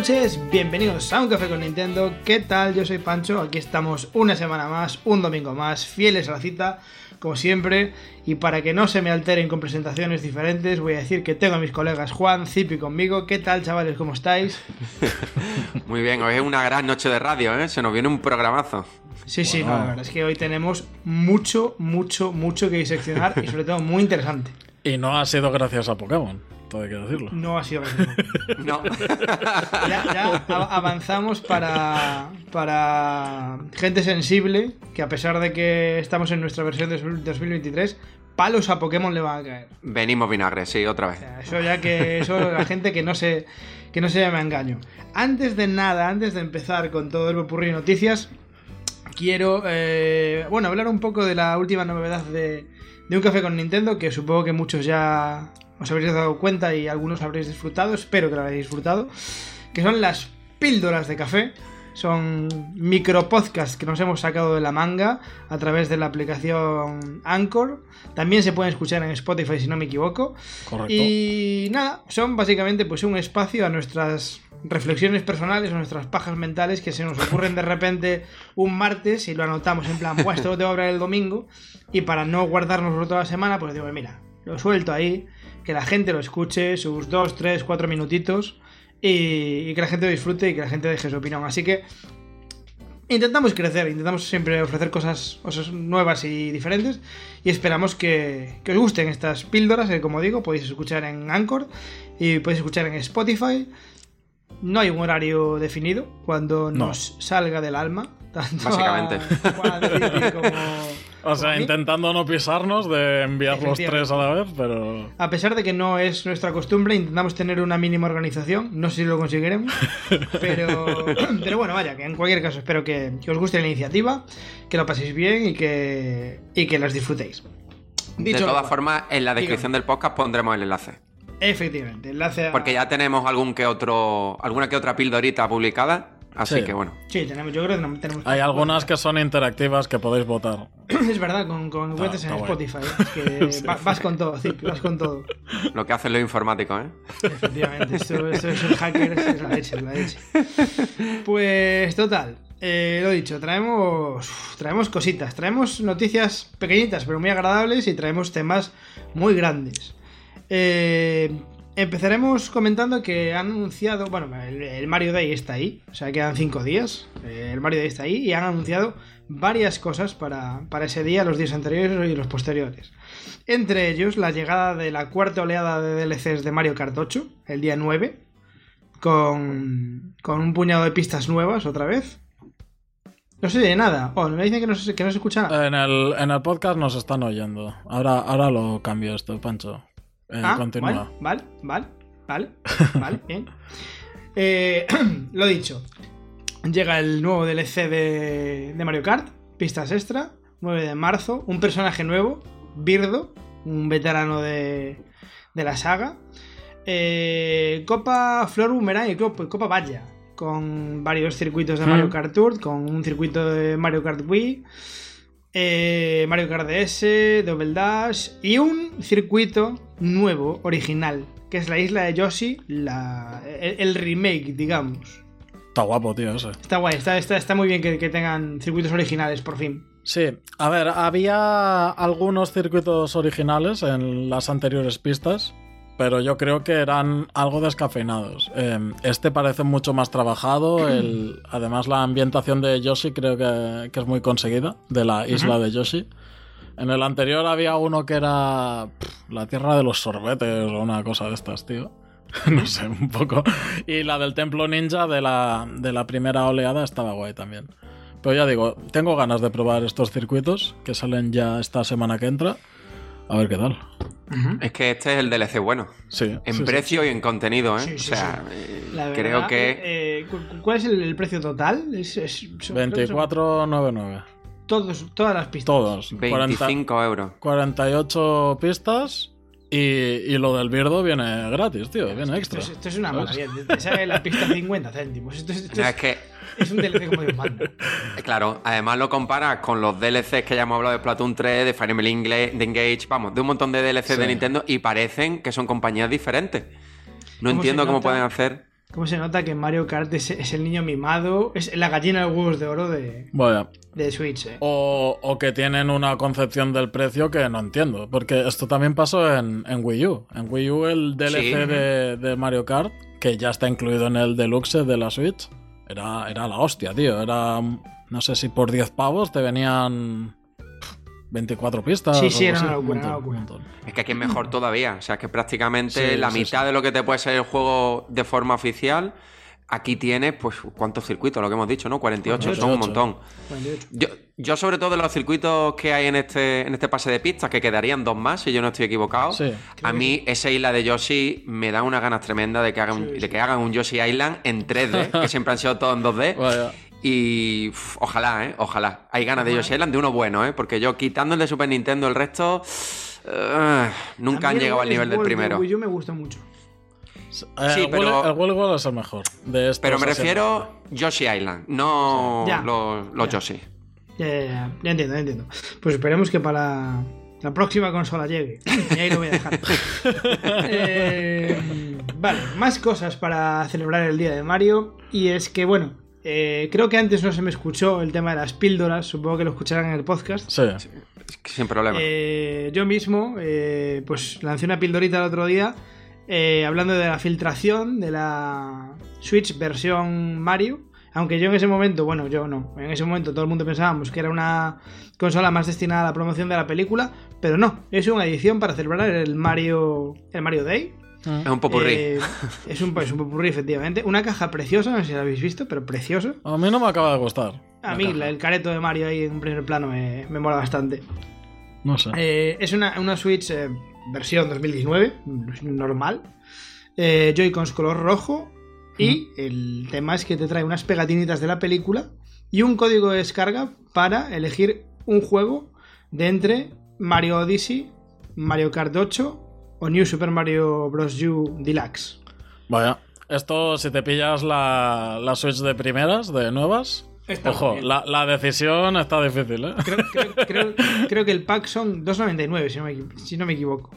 Noches, bienvenidos a Un Café con Nintendo. ¿Qué tal? Yo soy Pancho, aquí estamos una semana más, un domingo más, fieles a la cita, como siempre. Y para que no se me alteren con presentaciones diferentes, voy a decir que tengo a mis colegas Juan, Zipi conmigo. ¿Qué tal, chavales? ¿Cómo estáis? Muy bien, hoy es una gran noche de radio, ¿eh? Se nos viene un programazo. Sí, sí, no, la verdad es que hoy tenemos mucho, mucho, mucho que diseccionar y sobre todo muy interesante. Y no ha sido gracias a Pokémon, todo hay que decirlo. No ha sido gracias. No. ya, avanzamos para, para gente sensible, que a pesar de que estamos en nuestra versión de 2023, palos a Pokémon le van a caer. Venimos vinagre, sí, otra O vez. sea, eso ya que eso la gente que no se que no se llame a engaño. Antes de nada, antes de empezar con todo el popurrí de noticias, quiero eh, bueno hablar un poco de la última novedad de, de un café con Nintendo, que supongo que muchos ya os habréis dado cuenta y algunos habréis disfrutado, espero que lo hayáis disfrutado, que son las píldoras de café. Son micropodcasts que nos hemos sacado de la manga a través de la aplicación Anchor. También se pueden escuchar en Spotify si no me equivoco. Correcto. Y nada, son básicamente pues un espacio a nuestras reflexiones personales, a nuestras pajas mentales que se nos ocurren de repente un martes y lo anotamos en plan, pues esto lo tengo que hablar el domingo y para no guardárnoslo toda la semana, pues digo, mira, lo suelto ahí, que la gente lo escuche, sus dos, tres, cuatro minutitos y, y que la gente lo disfrute y que la gente deje su opinión. Así que intentamos crecer, intentamos siempre ofrecer cosas, cosas nuevas y diferentes y esperamos que, que os gusten estas píldoras que como digo podéis escuchar en Anchor y podéis escuchar en Spotify. No hay un horario definido cuando No. nos salga del alma. Tanto Básicamente. a Juan, como- O sea, mí. intentando no pisarnos de enviar los tres a la vez, pero. A pesar de que no es nuestra costumbre, intentamos tener una mínima organización. No sé si lo conseguiremos. Pero, pero bueno, vaya, que en cualquier caso espero que, que os guste la iniciativa, que lo paséis bien y que, y que las disfrutéis. De Dicho todas formas, en la descripción Dígame. del podcast pondremos el enlace. Efectivamente, enlace a... Porque ya tenemos algún que otro, alguna que otra pildorita publicada. Así Sí. que bueno. Sí, tenemos, yo creo que tenemos... Hay algunas que son interactivas que podéis votar. Es verdad, con, con en está guay. Spotify. Es que va- vas con todo, Zip, vas con todo. Lo que hacen los informáticos, ¿eh? Efectivamente, esto, esto es el hacker, es la leche, es la leche. Pues total, eh, lo dicho, traemos, traemos cositas, traemos noticias pequeñitas pero muy agradables y traemos temas muy grandes. Eh, empezaremos comentando que han anunciado, bueno, el, Mario Day está ahí, o sea, quedan cinco días, eh, el Mario Day está ahí y han anunciado varias cosas para, para ese día, los días anteriores y los posteriores. Entre ellos, la llegada de la cuarta oleada de DLCs de Mario Kart 8, el día 9, con, con un puñado de pistas nuevas otra vez. No se oye nada. Oh, me dicen que no se, que no se escucha nada. En el, en el podcast nos están oyendo. Ahora, ahora lo cambio esto, Pancho. Eh, Ah, continúa. Vale, vale, vale, vale, bien. Eh, lo dicho, llega el nuevo DLC de, de Mario Kart, pistas extra, 9 de marzo, un personaje nuevo, Birdo, un veterano de, de la saga, eh, Copa Flor Boomerang y Copa, Copa Vaya, con varios circuitos de Mario Hmm. Kart Tour, con un circuito de Mario Kart Wii, eh, Mario Kart DS, Double Dash y un circuito nuevo, original, que es la isla de Yoshi, la, el, el remake, digamos. Está guapo, tío, ese. Está guay, está, está, está muy bien que, que tengan circuitos originales, por fin. Sí, a ver, había algunos circuitos originales en las anteriores pistas, pero yo creo que eran algo descafeinados. Eh, este parece mucho más trabajado, el- además la ambientación de Yoshi creo que, que es muy conseguida, de la isla de Yoshi. En el anterior había uno que era pff, la tierra de los sorbetes o una cosa de estas, tío. no sé, un poco. Y la del templo ninja de la, de la primera oleada estaba guay también. Pero ya digo, tengo ganas de probar estos circuitos que salen ya esta semana que entra. A ver qué tal. Es que este es el DLC bueno. Sí. En sí, sí. precio y en contenido, ¿eh? Sí, o sea, eh, verdad, creo que... eh, cu- ¿Cuál es el, el precio total? Es, es- son- creo que son 24.99. Todos, todas las pistas. Todos. 40 25 euros. 48 pistas y, y lo del Birdo viene gratis, tío. Viene Esto extra. es, esto es una ¿sabes? maravilla. Te- sale la pista 50 céntimos. Esto, es- esto O sea, es, es que, es un DLC como Dios manda. claro, además lo comparas con los DLCs que ya hemos hablado de Splatoon 3, de Fire Emblem Engla- de Engage, vamos, de un montón de DLCs Sí. de Nintendo y parecen que son compañías diferentes. No ¿Cómo entiendo cómo pueden hacer... ¿Cómo se nota que Mario Kart es, es el niño mimado? Es la gallina de huevos de oro de, de Switch, eh. O, o que tienen una concepción del precio que no entiendo. Porque esto también pasó en, en Wii U. En Wii U el DLC Sí. de, de Mario Kart, que ya está incluido en el deluxe de la Switch, era, era la hostia, tío. Era, no sé si por 10 pavos te venían 24 pistas. Sí, sí, algo era una así. Un locura, montón, una locura. un montón. Es que aquí es mejor todavía. O sea, que prácticamente Sí, la sí, mitad sí. de lo que te puede ser el juego de forma oficial, aquí tienes, pues, ¿cuántos circuitos? Lo que hemos dicho, ¿no? 48, son un 48. montón. 48. Yo, yo sobre todo de los circuitos que hay en este, en este pase de pistas, que quedarían dos más, si yo no estoy equivocado, Sí. a mí esa isla de Yoshi me da unas ganas tremendas de que hagan, Sí, de que hagan un Yoshi Island en 3D, que siempre han sido todos en 2D. Vaya. Y uf, ojalá, ¿eh? Ojalá. Hay ganas de Yoshi Island de uno bueno, ¿eh? Porque yo quitando el de Super Nintendo, el resto... eh, nunca A han llegado al nivel del de primero. Wii U me gusta mucho. Eh, Sí, el pero- el World es el mejor. De estos Pero me refiero Yoshi Island, no Ya. los, los Ya. Yoshi. Ya, ya, ya, ya entiendo, ya entiendo. Pues esperemos que para la próxima consola llegue. Y ahí lo voy a dejar. Eh, vale, más cosas para celebrar el día de Mario. Y es que, bueno, eh, creo que antes no se me escuchó el tema de las píldoras. Supongo que lo escucharán en el podcast. Sí. Sin problema. Eh, yo mismo, eh, pues lancé una pildorita el otro día eh, hablando de la filtración de la Switch versión Mario. Aunque yo en ese momento, bueno, yo no, en ese momento todo el mundo pensábamos que era una consola más destinada a la promoción de la película, pero no, es una edición para celebrar el Mario, el Mario Day. Es un popurrí. Eh, es un, es un popurrí, efectivamente. Una caja preciosa, no sé si la habéis visto, pero precioso. A mí no me acaba de gustar. A mí caja. el careto de Mario ahí en primer plano me, me mola bastante. No sé. Eh, es una, una Switch eh, versión 2019, normal. Eh, Joy-Cons color rojo. Y el tema es que te trae unas pegatinitas de la película y un código de descarga para elegir un juego de entre Mario Odyssey, Mario Kart 8 o New Super Mario Bros. U Deluxe. Vaya. Esto, si te pillas la, la Switch de primeras, de nuevas. Está ojo, la, la decisión está difícil, ¿eh? Creo, creo- creo- creo que el pack son 2.99, si, no me si no me equivoco.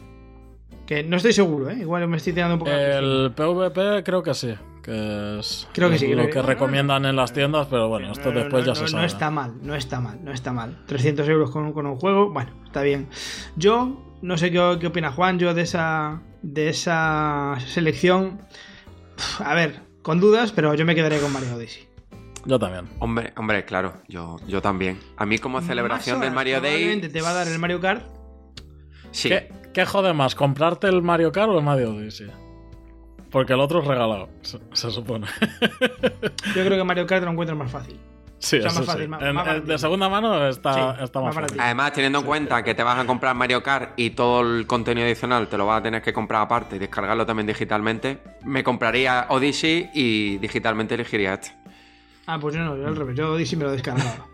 Que no estoy seguro, ¿eh? Igual me estoy tirando un poco. El PvP creo que sí. Que es Creo que sí, lo creo que que- recomiendan en las tiendas, pero bueno, esto No, no, después no, ya no, se no sabe. está mal, no está mal, no está mal. 300 euros con, con un juego, bueno, está bien. Yo, no sé qué, qué opina Juan, yo de esa, de esa selección. A ver, con dudas, pero yo me quedaré con Mario Odyssey. Yo también. Hombre, hombre, claro, yo, yo también. A mí como celebración del Mario Day... te va a dar el Mario Kart. Sí. ¿Qué, ¿Qué jode más? ¿Comprarte el Mario Kart o el Mario Odyssey? Porque el otro es regalado, se, se supone. Yo creo que Mario Kart lo encuentro más fácil. sí, O sea, eso más fácil, sí. más- En- más en- barato. de segunda mano está, Sí, está más fácil. Además, teniendo en cuenta que te vas a comprar Mario Kart y todo el contenido adicional te lo vas a tener que comprar aparte y descargarlo también digitalmente, me compraría Odyssey y digitalmente elegiría este. Ah, pues yo no, yo al revés, yo Odyssey me lo descargaba.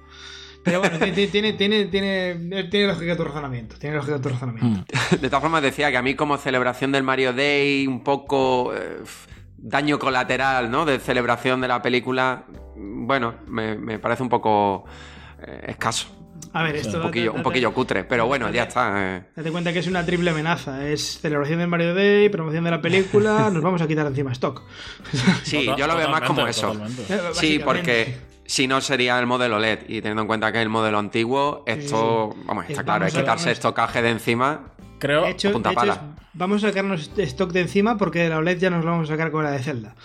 Pero bueno, tiene, tiene, tiene, tiene, tiene lógica tu razonamiento. Tiene lógica tu razonamiento. Mm. De todas formas, decía que a mí como celebración del Mario Day, un poco eh, daño colateral, ¿no? De celebración de la película, bueno, me, me parece un poco eh, escaso. A ver, esto. Un poquillo, un poquillo cutre, pero bueno, ya está. eh. Date cuenta que es una triple amenaza. Es celebración del Mario Day, promoción de la película, nos vamos a quitar encima stock. Sí, yo lo veo más como eso. Eh, Sí, porque si no sería el modelo LED. Y teniendo en cuenta que es el modelo antiguo, esto, vamos, está Eh, claro, vamos es quitarse estocaje de encima. Creo, De hecho, punta de hecho pala. es- vamos a sacarnos stock de encima porque de la OLED ya nos lo vamos a sacar con la de Zelda.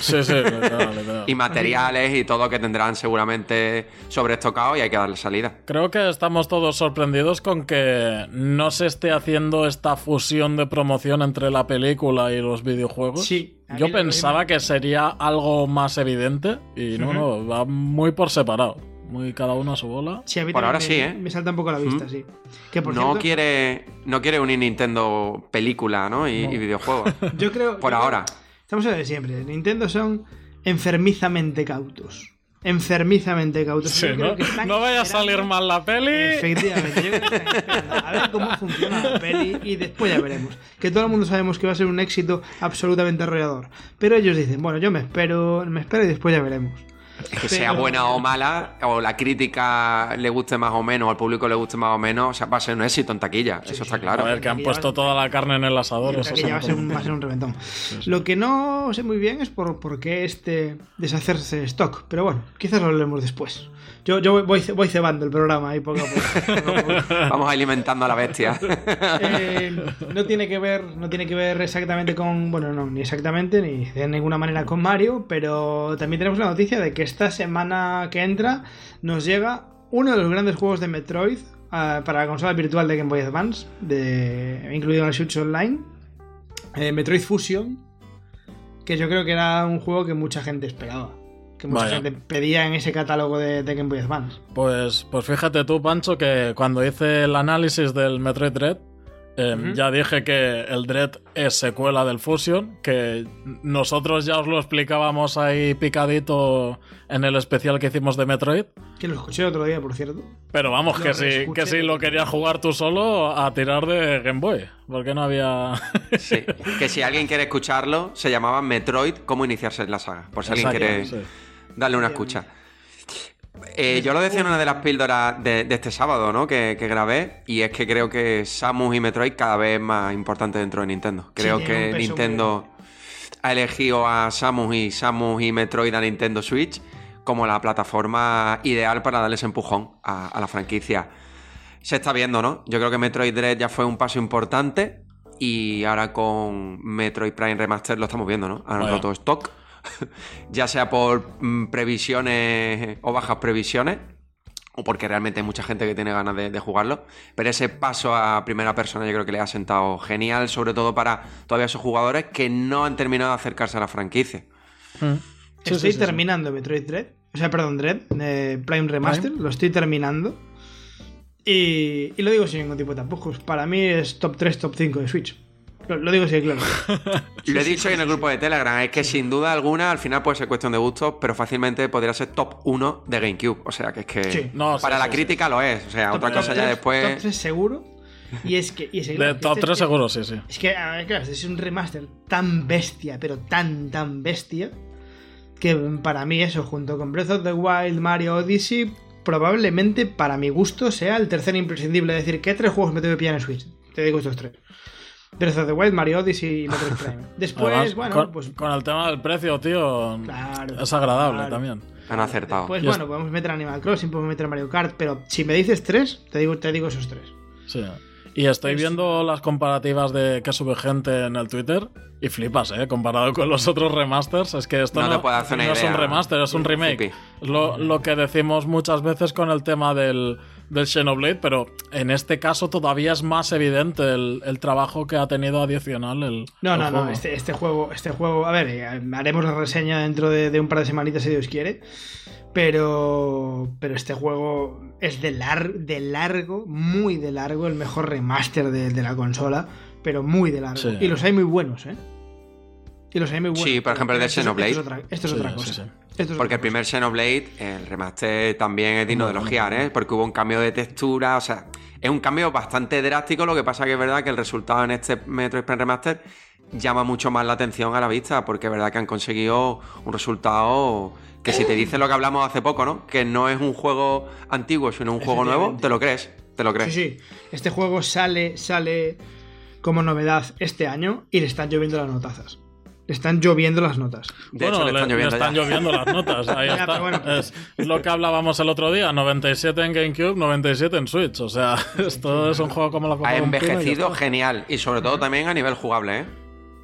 sí, sí, literal, literal. Y materiales y todo que tendrán seguramente sobreestocado y hay que darle salida. Creo que estamos todos sorprendidos con que no se esté haciendo esta fusión de promoción entre la película y los videojuegos. Sí, Yo pensaba que sería algo más evidente y no, no, va muy por separado. Muy cada uno a su bola. Sí, a mí Por ahora me, sí, ¿eh? Me salta un poco a la vista, sí. Que por no cierto, quiere no quiere unir Nintendo película, ¿no? Y, y videojuegos. Yo creo. Por yo creo- ahora. Estamos en lo de siempre. Nintendo son enfermizamente cautos. Enfermizamente cautos. Sí, ¿no? vaya a salir mal la peli. Efectivamente, yo creo que están esperando a ver cómo funciona la peli y después ya veremos. Que todo el mundo sabemos que va a ser un éxito absolutamente arrollador. Pero ellos dicen, bueno, yo me espero, me espero y después ya veremos. Que sea buena o mala, o la crítica le guste más o menos, o al público le guste más o menos, o sea, va a ser un éxito en taquilla, eso está A claro. ver, que han puesto toda la carne en el asador. eso a ser un, va a ser un reventón. Lo que no sé muy bien es por, por qué este deshacerse de stock. Pero bueno, quizás lo hablemos después. Yo, yo voy, voy, ce- voy cebando el programa ahí poco a poco. poco a poco. Vamos alimentando a la bestia. Eh, no tiene que ver no tiene que ver exactamente con bueno no ni exactamente ni de ninguna manera con Mario pero también tenemos la noticia de que esta semana que entra nos llega uno de los grandes juegos de Metroid ah, para la consola virtual de Game Boy Advance de, incluido en el Switch Online eh, Metroid Fusion que yo creo que era un juego que mucha gente esperaba que mucha Vaya. gente pedía en ese catálogo de, de Game Boy Advance Pues, pues fíjate tú, Pancho, que cuando hice el análisis del Metroid Dread, eh, Ujú. ya dije que el Dread es secuela del Fusion, que nosotros ya os lo explicábamos ahí picadito en el especial que hicimos de Metroid. que lo escuché otro día por cierto Pero vamos, Lo que si, que si lo querías jugar tú solo, a tirar de Game Boy. Porque no había. Sí. Que si alguien quiere escucharlo, se llamaba Metroid, cómo iniciarse en la saga, por si alguien quiere sí. Darle una escucha. Eh, yo lo decía en una de las píldoras de, de este sábado, ¿no? Que, que grabé, y es que creo que Samus y Metroid cada vez es más importante dentro de Nintendo. Creo que Nintendo ha elegido a Samus y Samus y Metroid a Nintendo Switch como la plataforma ideal para darles empujón a, a la franquicia. Se está viendo, ¿no? Yo creo que Metroid Dread ya fue un paso importante y ahora con Metroid Prime Remaster lo estamos viendo, ¿no? Han Vaya. roto stock, ya sea por mm, previsiones o bajas previsiones o porque realmente hay mucha gente que tiene ganas de, de jugarlo. Pero ese paso a primera persona yo creo que le ha sentado genial, sobre todo para todavía esos jugadores que no han terminado de acercarse a la franquicia. Mm. Sí, estoy sí, sí, sí. terminando Metroid Dread. O sea, perdón, Dread, eh, Prime Remaster. Lo estoy terminando. Y, y lo digo sin ningún tipo de tapujos. Para mí es top 3, top 5 de Switch. Lo, lo digo así, claro. Lo he dicho en el grupo de Telegram, es que sin duda alguna al final puede ser cuestión de gustos, pero fácilmente podría ser top 1 de GameCube. O sea que es que Sí. No, sí, para sí, la sí. crítica lo es. O sea, Top- otra top cosa ya después. Top 3 seguro. Y es que. Y es que, De top este- 3 seguro, sí, sí. Es que, a ver, claro, este es un remaster tan bestia, pero tan, tan bestia, que para mí eso, junto con Breath of the Wild, Mario Odyssey, probablemente para mi gusto sea el tercer imprescindible. Es decir, ¿qué tres juegos me tengo que pillar en Switch? Te digo estos tres. Breath of the Wild, Mario Odyssey y Metroid Prime. Después, Además, bueno, con, pues... con el tema del precio, tío, Claro, es agradable claro. también. Han acertado. Pues bueno, podemos meter Animal Crossing, podemos meter Mario Kart, pero si me dices tres, te digo, te digo esos tres. Sí. Y estoy viendo las comparativas de que sube gente en el Twitter y flipas, ¿eh? Comparado con los otros remasters. Es que esto No no, te puedo hacer una no es un idea. remaster, es un remake. Lo, lo que decimos muchas veces con el tema del, del Xenoblade, pero en este caso todavía es más evidente el, el trabajo que ha tenido adicional el. No, el no, no, este, este juego, este juego, a ver, eh, haremos la reseña dentro de, de un par de semanitas si Dios quiere, pero, pero este juego es de, lar- de largo, muy de largo, el mejor remaster de, de la consola, pero muy de largo. Sí. Y los hay muy buenos, ¿eh? Y los hay muy buenos. Sí, por ejemplo, el de Xenoblade. Esto es otra, esto es Sí, otra sí, cosa. sí. Esto Porque el primer Xenoblade, el remaster también es digno de elogiar, ¿eh? Porque hubo un cambio de textura, o sea, es un cambio bastante drástico, lo que pasa que es verdad que el resultado en este Metroid Prime Remaster llama mucho más la atención a la vista, porque es verdad que han conseguido un resultado que si te dice lo que hablamos hace poco, ¿no? Que no es un juego antiguo, sino un juego nuevo, te lo crees, te lo crees. Sí, sí. Este juego sale, sale como novedad este año y le están lloviendo las notazas. Le están lloviendo las notas. De bueno, hecho, le están lloviendo, ya. están lloviendo las notas. Ahí Ya, está. pero bueno. es, es lo que hablábamos el otro día: 97 en GameCube, 97 en Switch. O sea, esto es un juego como la Copa Ha y envejecido genial y sobre todo también a nivel jugable, ¿eh?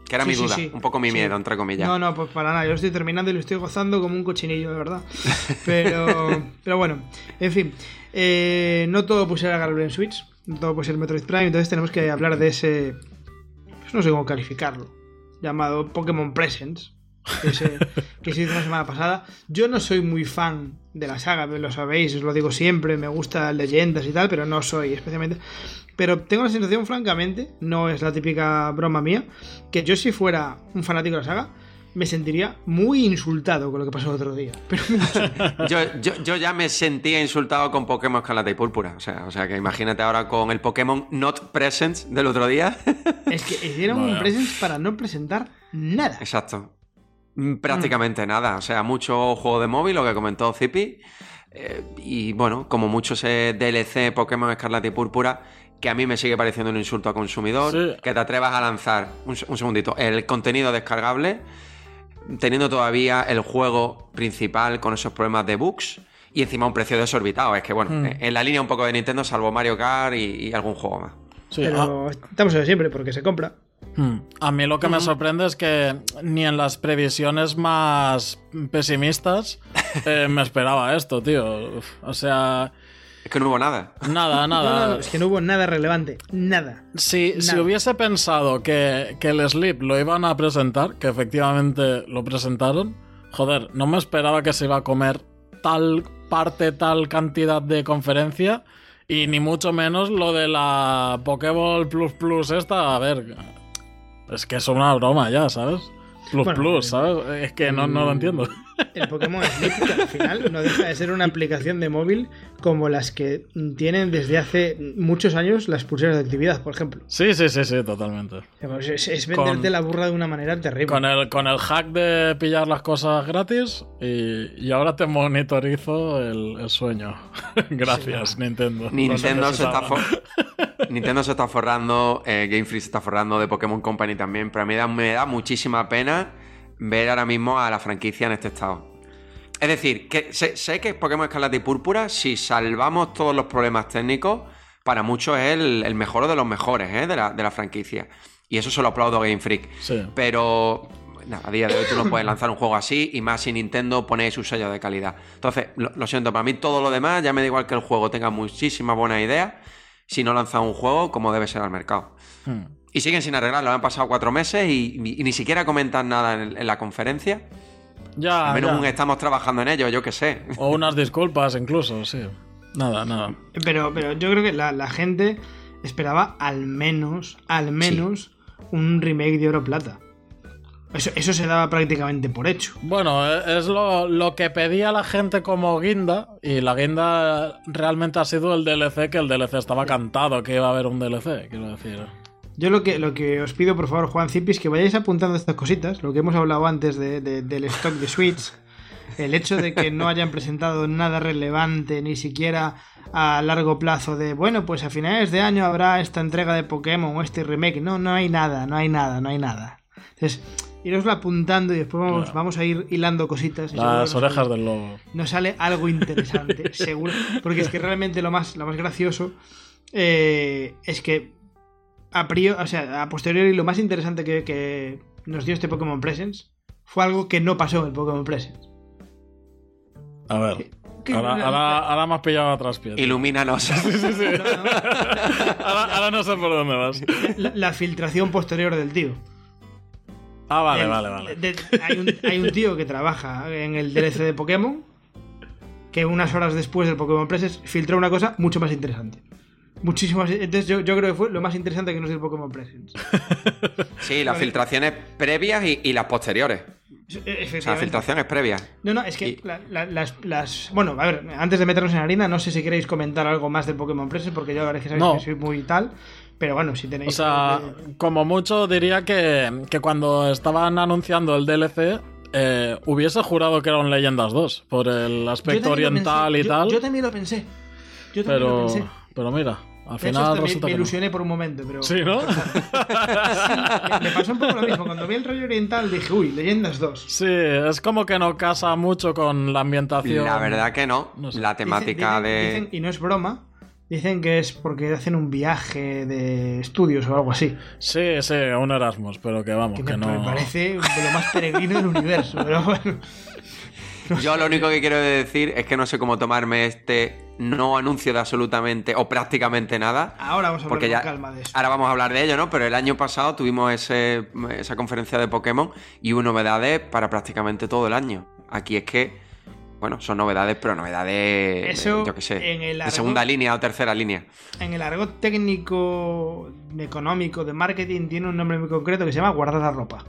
Que era Sí, mi duda, sí. un poco mi Sí. miedo, entre comillas. No, no, pues para nada. Yo lo estoy terminando y lo estoy gozando como un cochinillo, de verdad. Pero, pero bueno, en fin. eh, no todo puede ser agarrable en Switch. No todo puede ser Metroid Prime. Entonces tenemos que hablar de ese. Pues no sé cómo calificarlo. Llamado Pokémon Presents. Que se, que se hizo la semana pasada. Yo no soy muy fan de la saga, lo sabéis, os lo digo siempre. Me gusta leyendas y tal, pero no soy especialmente. Pero tengo la sensación, francamente, no es la típica broma mía, que yo si fuera un fanático de la saga, me sentiría muy insultado con lo que pasó el otro día. Pero. Yo, yo, yo ya me sentía insultado con Pokémon Escarlata y Púrpura. O sea, o sea que imagínate ahora con el Pokémon Not Presents del otro día. es que hicieron un Vaya. presents para no presentar nada. Exacto. Mm, Prácticamente nada. O sea, mucho juego de móvil, lo que comentó Zippy. Eh, y bueno, como mucho ese DLC Pokémon Escarlata y Púrpura, que a mí me sigue pareciendo un insulto al consumidor. Sí. Que te atrevas a lanzar, un, un segundito, el contenido descargable, teniendo todavía el juego principal con esos problemas de bugs. Y encima un precio desorbitado. Es que bueno, Hmm. en la línea un poco de Nintendo, salvo Mario Kart y, y algún juego más. Sí, ah, Pero estamos en siempre, porque se compra. Hmm. A mí lo que me sorprende es que ni en las previsiones más pesimistas eh, me esperaba esto, tío. Uf, O sea, Es que no hubo nada. nada, no, nada. no, es que no hubo nada relevante. Nada. Si, si hubiese pensado que, que el Sleep lo iban a presentar, que efectivamente lo presentaron, joder, no me esperaba que se iba a comer tal parte, tal cantidad de conferencia, y ni mucho menos lo de la Pokéball Plus Plus esta, a ver, es que es una broma ya, ¿sabes? Plus Bueno, Plus, eh, ¿sabes? Es que no, no lo entiendo. El Pokémon Sleep, que al final no deja de ser una aplicación de móvil como las que tienen desde hace muchos años las pulseras de actividad, por ejemplo. Sí, sí, sí, sí, totalmente. Es, es venderte Con- la burra de una manera terrible. Con el, con el hack de pillar las cosas gratis y, y ahora te monitorizo el, el sueño. Gracias, Nintendo. Nintendo se, está for- Nintendo se está forrando, eh, Game Freak se está forrando de Pokémon Company también, pero a mí da- me da muchísima pena ver ahora mismo a la franquicia en este estado. Es decir, que sé, sé que Pokémon Escarlata y Púrpura, si salvamos todos los problemas técnicos, para muchos es el, el mejor de los mejores ¿eh? de, la, de la franquicia. Y eso se lo aplaudo a Game Freak. Sí. Pero nada, a día de hoy tú no puedes lanzar un juego así y más si Nintendo pone su sello de calidad. Entonces, lo, lo siento, para mí todo lo demás ya me da igual que el juego tenga muchísimas buenas ideas si no lanza un juego como debe ser al mercado. Hmm. Y siguen sin arreglarlo, han pasado cuatro meses y, y ni siquiera comentan nada en, en la conferencia. Ya, Al menos ya. un estamos trabajando en ello, yo qué sé. O unas disculpas incluso, sí. Nada, nada. Pero, pero yo creo que la, la gente esperaba al menos, al menos, un remake de Oro Plata. Eso, eso se daba prácticamente por hecho. Bueno, e- es lo, lo que pedía la gente como guinda y la guinda realmente ha sido el DLC, que el DLC estaba cantado que iba a haber un DLC, quiero decir. Yo lo que, lo que os pido, por favor, Juan Cipi, es que vayáis apuntando estas cositas, lo que hemos hablado antes de- de- del stock de Switch, el hecho de que no hayan presentado nada relevante, ni siquiera a largo plazo, de bueno, pues a finales de año habrá esta entrega de Pokémon o este remake. No, no hay nada, no hay nada, no hay nada. Entonces, iroslo apuntando y después vamos, Claro. vamos a ir hilando cositas. Las orejas sale- del lobo. nos sale algo interesante, seguro. Porque es que realmente lo más, lo más gracioso eh, es que a priori, o sea, a posteriori lo más interesante que, que nos dio este Pokémon Presents fue algo que no pasó en el Pokémon Presents. A ver. ¿Qué- Ahora, ahora, ahora me has pillado a traspiés. Ilumínanos. Ahora, ahora no sé por dónde vas. La, la filtración posterior del tío. Ah, vale, El- vale, vale. de- hay, un, hay un tío que trabaja en el DLC de Pokémon que unas horas después del Pokémon Presents filtró una cosa mucho más interesante. Muchísimo más. Entonces yo, yo creo que fue lo más interesante que nos dio el Pokémon Presents. Sí, las filtraciones previas y, y las posteriores. O sea, filtraciones previas. No, no, es que Y- la- la- las, las- Bueno, a ver, antes de meternos en harina, no sé si queréis comentar algo más del Pokémon Presents, porque yo la verdad es que sabéis No. que soy muy tal. Pero bueno, si tenéis. O sea, como mucho diría que, que cuando estaban anunciando el DLC, eh, hubiese jurado que era un Leyendas 2, por el aspecto lo oriental pensé, y yo- tal. Yo también lo pensé. Yo también lo pero, pensé. pero mira, al De hecho, final hasta me, no. ilusioné por un momento, pero. Sí, ¿no? me, me pasó un poco lo mismo. Cuando vi el rollo oriental dije, uy, Leyendas 2. Sí, es como que no casa mucho con la ambientación. La verdad que no. No sé. La temática Dicen- de. dicen- y no es broma. Dicen que es porque hacen un viaje de estudios o algo así. Sí, sí, un Erasmus, pero que vamos, Que que, me, no. me parece de lo más peregrino del universo. Pero bueno. Yo lo único que quiero decir es que no sé cómo tomarme este no anuncio de absolutamente o prácticamente nada. Ahora vamos a hablar con calma de eso. ahora vamos a hablar de ello, ¿no? Pero el año pasado tuvimos ese- esa conferencia de Pokémon y hubo novedades para prácticamente todo el año. Aquí es que, bueno, son novedades, pero novedades, de, Eso, yo qué sé, en el de segunda línea o tercera línea. En el argot técnico, económico, de marketing, tiene un nombre muy concreto que se llama guardar la ropa.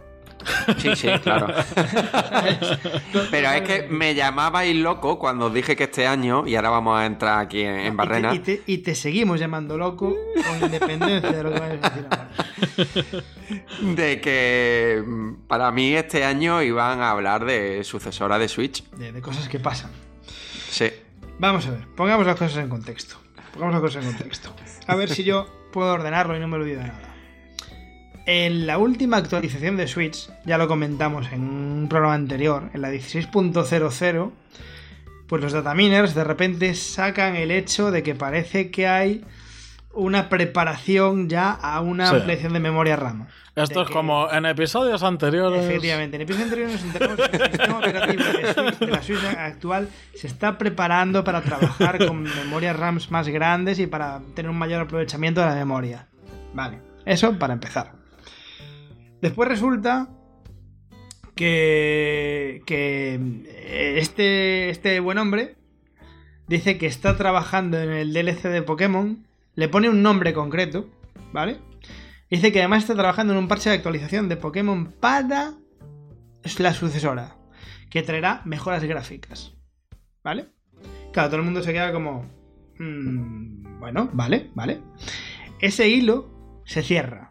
Sí, sí, claro. Pero es que me llamabais loco cuando os dije que este año, y ahora vamos a entrar aquí en, en Barrena, Y te, y te- y te seguimos llamando loco con independencia de lo que vayas a decir ahora. de que mm, para mí este año iban a hablar de sucesora de Switch. De, de cosas que pasan. Sí. Vamos a ver, pongamos las cosas en contexto. Pongamos las cosas en contexto. A ver si yo puedo ordenarlo y no me olvido de nada. En la última actualización de Switch, ya lo comentamos en un programa anterior, en la 16.00, pues los dataminers de repente sacan el hecho de que parece que hay una preparación ya a una Sí. ampliación de memoria RAM. Esto De es que- como en episodios anteriores. Efectivamente, en el episodio anterior nos enteramos que el sistema operativo de, Switch- de la Switch actual se está preparando para trabajar con memorias RAMs más grandes y para tener un mayor aprovechamiento de la memoria. Vale, eso para empezar. Después resulta que, que este, este buen hombre dice que está trabajando en el DLC de Pokémon, le pone un nombre concreto, ¿vale? Dice que además está trabajando en un parche de actualización de Pokémon para la sucesora, que traerá mejoras gráficas. ¿Vale? Claro, todo el mundo se queda como... "Mm, bueno, vale, vale. Ese hilo se cierra.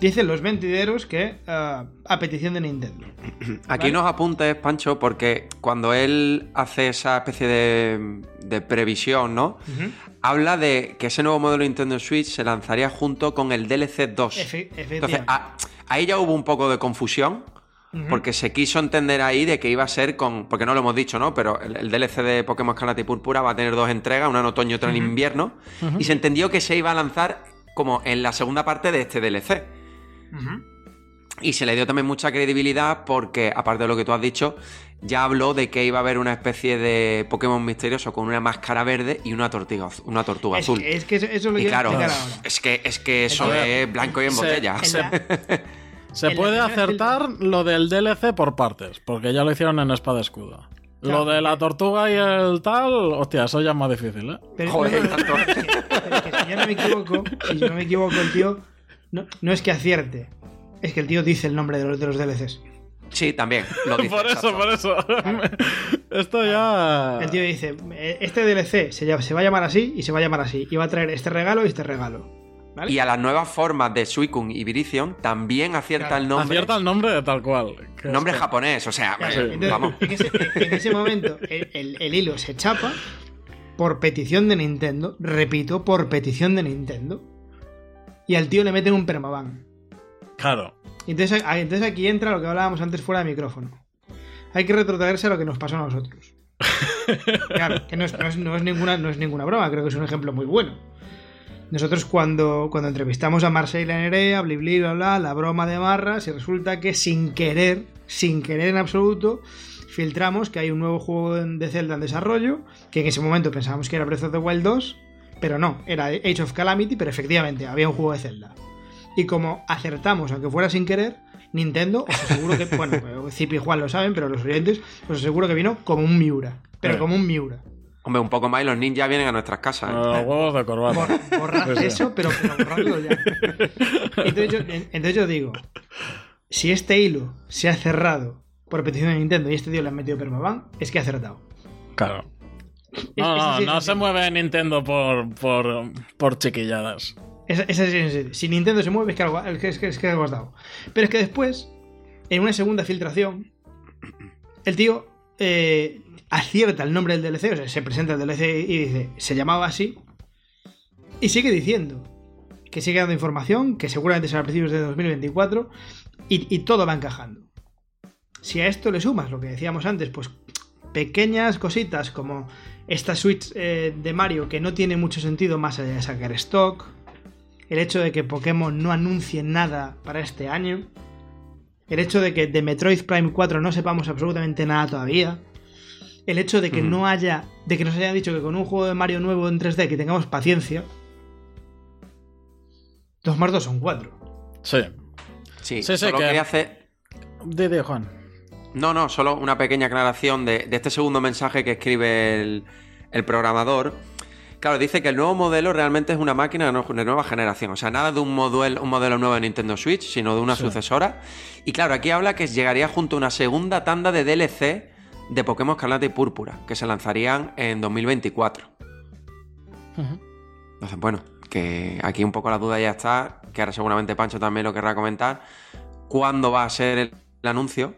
Dicen los mentideros que ah, a petición de Nintendo. Aquí ¿Vale? nos apuntes, Pancho, porque cuando él hace esa especie de, de previsión, ¿no? Habla de que ese nuevo modelo de Nintendo Switch se lanzaría junto con el DLC 2. Efe- Entonces, a- ahí ya hubo un poco de confusión. Porque se quiso entender ahí de que iba a ser con. Porque no lo hemos dicho, ¿no? Pero el, el DLC de Pokémon Escarlata y Púrpura va a tener dos entregas, una en otoño y otra en invierno. Y se entendió que se iba a lanzar como en la segunda parte de este DLC. Y se le dio también mucha credibilidad porque, aparte de lo que tú has dicho, ya habló de que iba a haber una especie de Pokémon misterioso con una máscara verde y una tortuga, una tortuga Es, azul. que- es que eso, eso lo y claro, ahora. es que, es que eso Entonces, es blanco y en se- botella. En la- Se la puede acertar lo del DLC por partes, porque ya lo hicieron en Espada Escudo. Claro. Lo de la tortuga y el tal, hostia, eso ya es más difícil, ¿eh? Pero, Joder, no, no, no, tanto. es que- es que si yo no me equivoco, si yo no me equivoco, el tío no, no es que acierte, es que el tío dice el nombre de los, de los DLCs. Sí, también. Lo dice, por eso, por eso. Esto ya. El tío dice, "Eh, este DLC se, llama- se va a llamar así y se va a llamar así, y va a traer este regalo y este regalo. ¿Vale? Y a las nuevas formas de Suicune y Virizion también acierta Claro, el nombre. Acierta el nombre de tal cual. Nombre es que- japonés, o sea, Claro, eh, entonces, vamos. En ese, en ese momento el, el- el hilo se chapa por petición de Nintendo, repito, por petición de Nintendo, y al tío le meten un permaban. Claro. Entonces, aquí entra lo que hablábamos antes fuera de micrófono. Hay que retrotraerse a lo que nos pasó a nosotros. Claro, que no es, no es- no es ninguna, no es ninguna broma, creo que es un ejemplo muy bueno. Nosotros cuando, cuando entrevistamos a Marseille Nerea, bli bli, bla bla, la broma de Marras, y resulta que sin querer, sin querer en absoluto, filtramos que hay un nuevo juego de Zelda en desarrollo, que en ese momento pensábamos que era Breath of the Wild 2, pero no, era Age of Calamity, pero efectivamente había un juego de Zelda. Y como acertamos, aunque fuera sin querer, Nintendo, os aseguro que, bueno, Zip y Juan lo saben, pero los oyentes, os aseguro que vino como un Miura. Pero Eh. como un Miura. Hombre, un poco más y los ninjas vienen a nuestras casas. ¿eh? Los huevos de corbata. Borrad sí. eso, pero, pero borradlo ya. Entonces yo, entonces yo digo, si este hilo se ha cerrado por petición de Nintendo y este tío le han metido permaban, es que ha acertado. Claro. Es- No, es no, es se mueve Nintendo por, por, por chiquilladas. Esa, esa es- si Nintendo se mueve, es que, algo, es, que, es que- es que algo has dado. Pero es que después, en una segunda filtración, el tío eh, acierta el nombre del DLC, o sea, se presenta el DLC y dice, se llamaba así, y sigue diciendo que sigue dando información, que seguramente será a principios de 2024, y, y todo va encajando. Si a esto le sumas lo que decíamos antes, pues pequeñas cositas como esta Switch eh, de Mario que no tiene mucho sentido más allá de sacar stock, el hecho de que Pokémon no anuncie nada para este año, el hecho de que de Metroid Prime 4 no sepamos absolutamente nada todavía, el hecho de que Ujú. no haya, de que nos hayan dicho que con un juego de Mario nuevo en 3D que tengamos paciencia, 2 más 2 son 4. Sí. Sí, Sí, sí, solo que- quería hacer. Didi, Juan. No, no, solo una pequeña aclaración de, de este segundo mensaje que escribe el, el programador. Claro, dice que el nuevo modelo realmente es una máquina de, nueva generación. O sea, nada de un, modelo, un modelo nuevo de Nintendo Switch, sino de una Sí. sucesora. Y claro, aquí habla que llegaría junto a una segunda tanda de DLC de Pokémon Escarlata y Púrpura, que se lanzarían en 2024. Ujú. Entonces, bueno, que aquí un poco la duda ya está, que ahora seguramente Pancho también lo querrá comentar. ¿Cuándo va a ser el, el anuncio?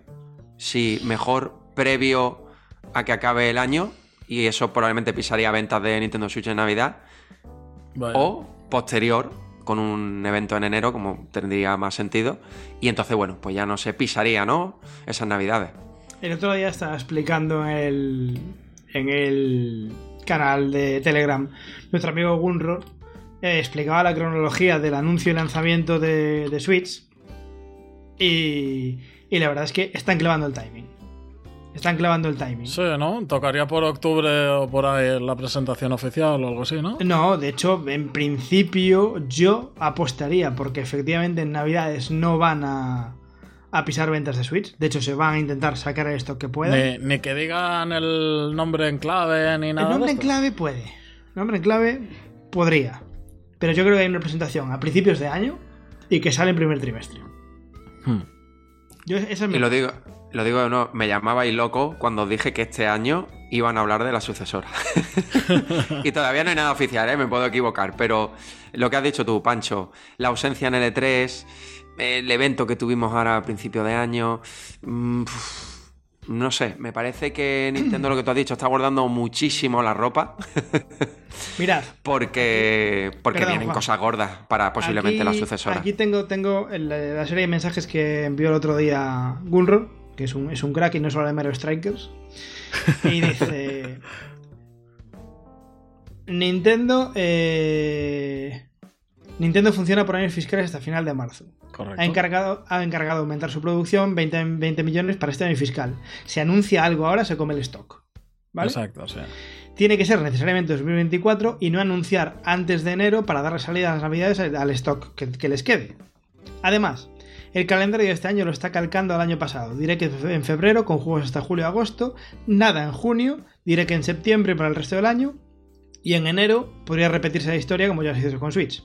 Si mejor previo a que acabe el año, y eso probablemente pisaría ventas de Nintendo Switch en Navidad, o posterior, con un evento en enero, como tendría más sentido, y entonces, bueno, pues ya no se pisaría, ¿no? Esas Navidades. El otro día estaba explicando en el, en el canal de Telegram nuestro amigo Gunro eh, explicaba la cronología del anuncio y lanzamiento de, de Switch y, y la verdad es que están clavando el timing. Están clavando el timing. Sí, ¿no? Tocaría por octubre o por ahí la presentación oficial o algo así, ¿no? No, de hecho, en principio yo apostaría porque efectivamente en Navidades no van a, a pisar ventas de Switch. De hecho, se van a intentar sacar el stock que puedan. Ni, ni que digan el nombre en clave ni nada. El nombre de en esto. clave puede. El nombre en clave podría. Pero yo creo que hay una presentación a principios de año y que sale en primer trimestre. Hmm. Yo, esa es mi... Y lo digo, lo digo de nuevo, me llamabais loco cuando dije que este año iban a hablar de la sucesora. y todavía no hay nada oficial, ¿eh? me puedo equivocar, pero lo que has dicho tú, Pancho, la ausencia en L3, el evento que tuvimos ahora a principio de año, mm, no sé, me parece que Nintendo, lo que tú has dicho, está guardando muchísimo la ropa Mirad. porque, porque Perdón, vienen Juan. cosas gordas para posiblemente aquí, la sucesora. Aquí tengo, tengo la, serie de mensajes que envió el otro día Gunro, que es un, es un crack y no solo de Mario Strikers. Y dice... Nintendo... eh, Nintendo funciona por años fiscales hasta final de marzo. Correcto. Ha encargado, ha encargado aumentar su producción 20, 20 millones para este año fiscal. Si anuncia algo ahora, se come el stock. ¿Vale? Exacto, sí. Tiene que ser necesariamente 2024 y no anunciar antes de enero para darle salida a las navidades al al stock que, que les quede. Además, el calendario de este año lo está calcando al año pasado. Diré que en febrero, con juegos hasta julio-agosto, nada en junio, diré que en septiembre para el resto del año, y en enero podría repetirse la historia como ya se hizo con Switch.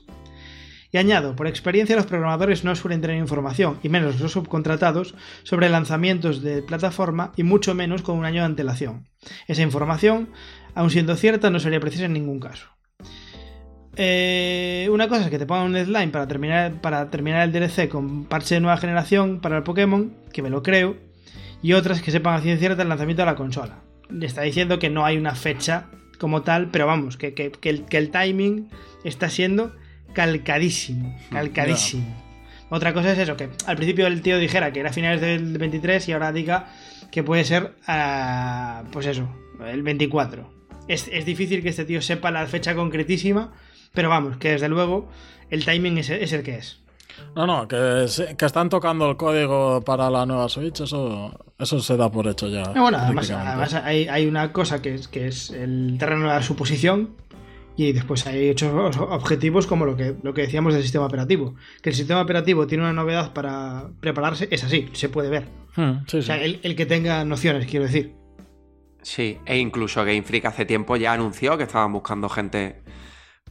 Y añado, por experiencia los programadores no suelen tener información, y menos los subcontratados, sobre lanzamientos de plataforma y mucho menos con un año de antelación. Esa información, aun siendo cierta, no sería precisa en ningún caso. Eh, una cosa es que te pongan un deadline para terminar, para terminar el DLC con parche de nueva generación para el Pokémon, que me lo creo, y otra es que sepan a ciencia cierta el lanzamiento de la consola. Le está diciendo que no hay una fecha como tal, pero vamos, que, que- que el timing está siendo calcadísimo, calcadísimo. Otra cosa es eso, que al principio el tío dijera que era finales del 23 y ahora diga que puede ser, ah, pues eso, el 24. Es, es difícil que este tío sepa la fecha concretísima, pero vamos, que desde luego el timing es, es el que es. No, no, que, que están tocando el código para la nueva Switch, eso, eso se da por hecho ya. Ah, bueno, además, además hay, hay una cosa que es, que es el terreno de la suposición y después hay otros objetivos como lo que, lo que decíamos del sistema operativo. Que el sistema operativo tiene una novedad para prepararse, es así, se puede ver. Hmm, sí, O sí. sea, el, el que tenga nociones, quiero decir. Sí, e incluso Game Freak hace tiempo ya anunció que estaban buscando gente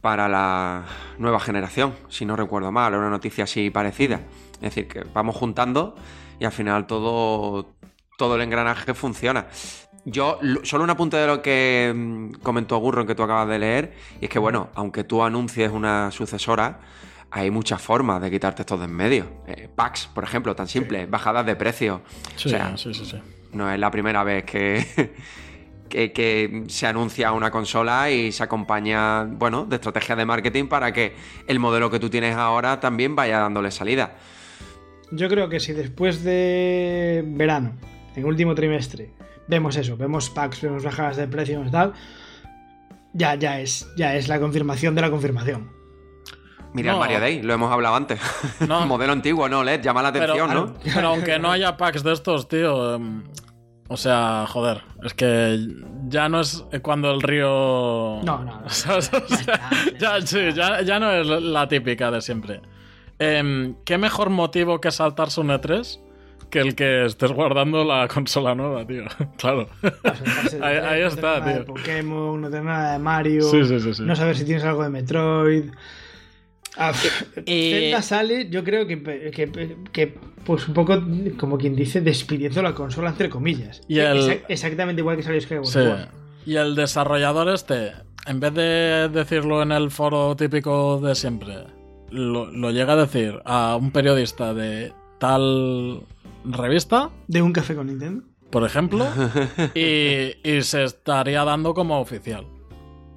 para la nueva generación, si no recuerdo mal, una noticia así parecida. Es decir, que vamos juntando y al final todo, todo el engranaje funciona. Yo, lo- solo un apunte de lo que mm, comentó Gurron que tú acabas de leer, y es que, bueno, aunque tú anuncies una sucesora, hay muchas formas de quitarte estos de en medio. Eh, packs, por ejemplo, tan simple, bajadas de precio. Sí, o sea, sí, sí, sí. no es la primera vez que, que, que se anuncia una consola y se acompaña, bueno, de estrategias de marketing para que el modelo que tú tienes ahora también vaya dándole salida. Yo creo que si después de verano, en último trimestre, vemos eso, vemos packs, vemos bajadas de precios y tal, ya, ya es, ya es la confirmación de la confirmación. Mira No. el Mario Day, lo hemos hablado antes. No. modelo antiguo, ¿no, LED? Llama la Pero, atención, ¿no? pero aunque no haya packs de estos, tío. em, o sea, joder, es que ya no es cuando el río. No, no, ya, sí, ya, ya no es la típica de siempre. Em, ¿Qué mejor motivo que saltarse un E3 que el que estés guardando la consola nueva, tío? Claro. De- Ahí- ahí no está, nada de tío. Pokémon, no tener nada de Mario, Sí, sí, sí, sí. no saber si tienes algo de Metroid. Ah, Zelda sale, yo creo que, que, que, pues un poco como quien dice, despidiendo la consola entre comillas. Y el- Exac- exactamente igual que salió Skyward Sí. Y el desarrollador este, en vez de decirlo en el foro típico de siempre, lo, lo llega a decir a un periodista de tal revista, De un café con Nintendo. por ejemplo, y, y se estaría dando como oficial.